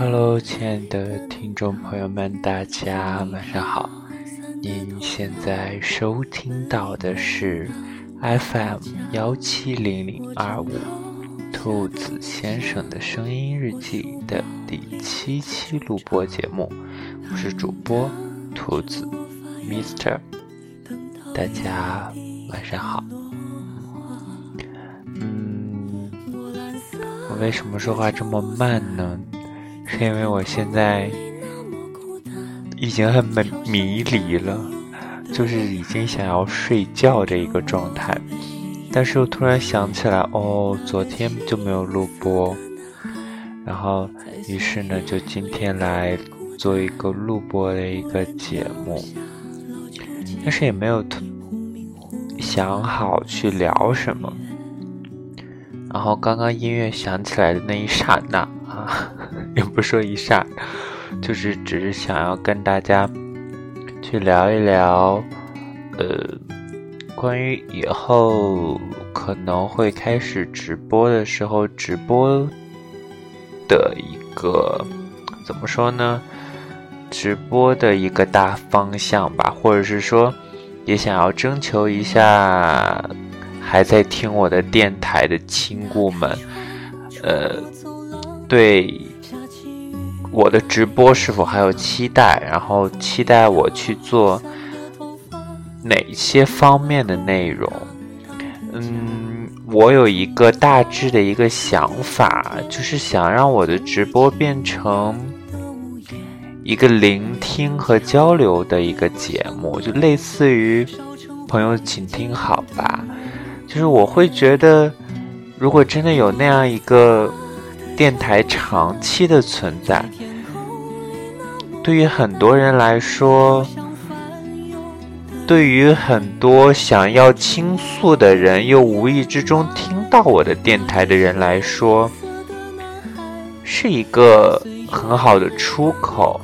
Hello，亲爱的听众朋友们，大家晚上好。您现在收听到的是 FM 幺七零零二五兔子先生的声音日记的第七期录播节目，我是主播兔子 Mister，大家晚上好。嗯，我为什么说话这么慢呢？是因为我现在已经很迷迷离了，就是已经想要睡觉这一个状态，但是又突然想起来，哦，昨天就没有录播，然后于是呢，就今天来做一个录播的一个节目，但是也没有想好去聊什么，然后刚刚音乐响起来的那一刹那啊。也不说一刹，就是只是想要跟大家去聊一聊，呃，关于以后可能会开始直播的时候，直播的一个怎么说呢？直播的一个大方向吧，或者是说，也想要征求一下还在听我的电台的亲故们，呃，对。我的直播是否还有期待？然后期待我去做哪些方面的内容？嗯，我有一个大致的一个想法，就是想让我的直播变成一个聆听和交流的一个节目，就类似于“朋友，请听好吧”。就是我会觉得，如果真的有那样一个。电台长期的存在，对于很多人来说，对于很多想要倾诉的人，又无意之中听到我的电台的人来说，是一个很好的出口，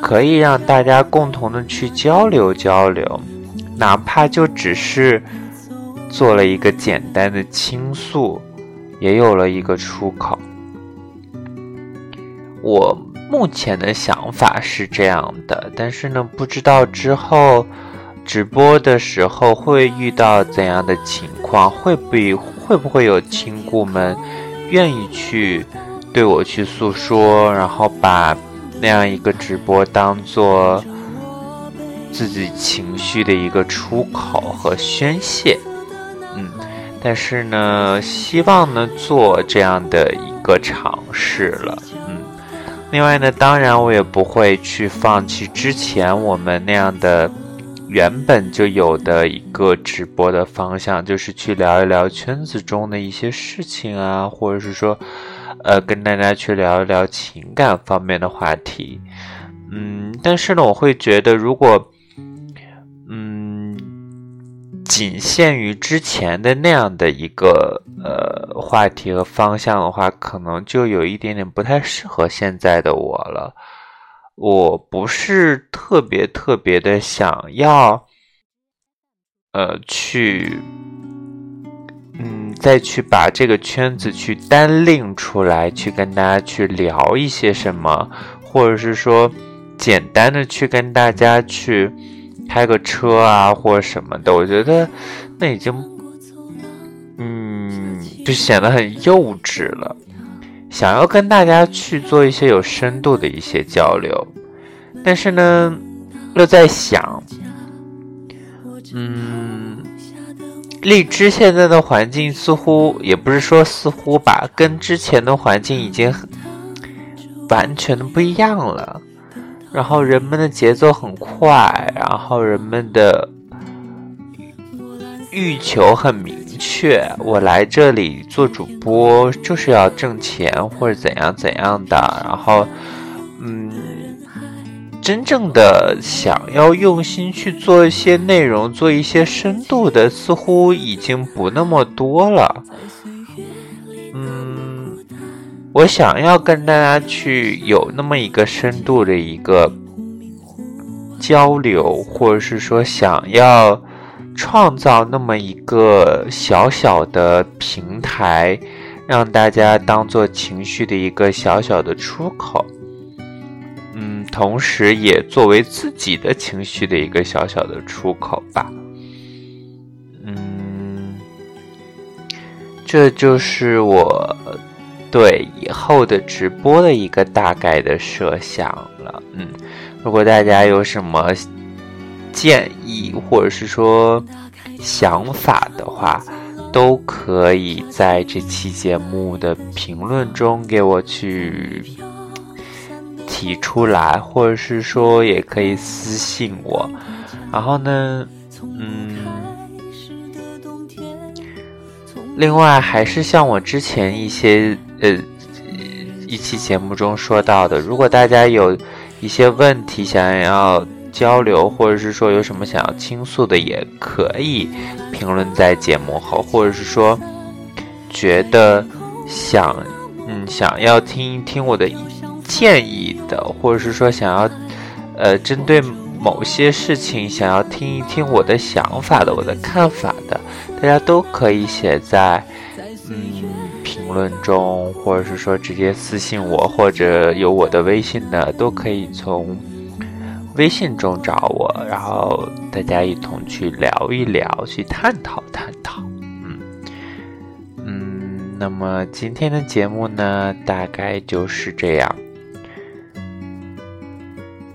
可以让大家共同的去交流交流，哪怕就只是做了一个简单的倾诉。也有了一个出口。我目前的想法是这样的，但是呢，不知道之后直播的时候会遇到怎样的情况，会不会会不会有亲故们愿意去对我去诉说，然后把那样一个直播当做自己情绪的一个出口和宣泄。嗯但是呢，希望呢做这样的一个尝试了，另外呢，当然我也不会去放弃之前我们那样的原本就有的一个直播的方向，就是去聊一聊圈子中的一些事情啊，或者是说，呃，跟大家去聊一聊情感方面的话题，嗯。但是呢，我会觉得如果。仅限于之前的那样的一个呃话题和方向的话，可能就有一点点不太适合现在的我了。我不是特别特别的想要，呃，去，嗯，再去把这个圈子去单拎出来，去跟大家去聊一些什么，或者是说简单的去跟大家去。开个车啊，或什么的，我觉得那已经，嗯，就显得很幼稚了。想要跟大家去做一些有深度的一些交流，但是呢，又在想，嗯，荔枝现在的环境似乎也不是说似乎吧，跟之前的环境已经很完全的不一样了。然后人们的节奏很快，然后人们的欲求很明确。我来这里做主播就是要挣钱或者怎样怎样的。然后，嗯，真正的想要用心去做一些内容，做一些深度的，似乎已经不那么多了。我想要跟大家去有那么一个深度的一个交流，或者是说想要创造那么一个小小的平台，让大家当做情绪的一个小小的出口。嗯，同时也作为自己的情绪的一个小小的出口吧。嗯，这就是我。对以后的直播的一个大概的设想了，嗯，如果大家有什么建议或者是说想法的话，都可以在这期节目的评论中给我去提出来，或者是说也可以私信我，然后呢，嗯。另外，还是像我之前一些呃一期节目中说到的，如果大家有一些问题想要交流，或者是说有什么想要倾诉的，也可以评论在节目后，或者是说觉得想嗯想要听一听我的建议的，或者是说想要呃针对某些事情想要听一听我的想法的，我的看法的。大家都可以写在论中，或者是说直接私信我，或者有我的微信的，都可以从微信中找我，然后大家一同去聊一聊，去探讨探讨。嗯嗯，那么今天的节目呢，大概就是这样。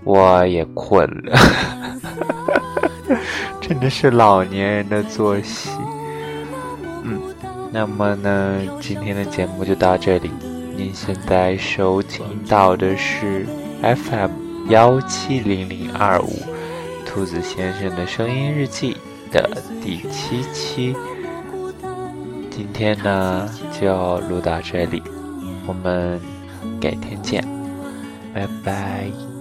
我也困了，真的是老年人的作息。那么呢，今天的节目就到这里。您现在收听到的是 FM 幺七零零二五兔子先生的声音日记的第七期。今天呢就录到这里，我们改天见，拜拜。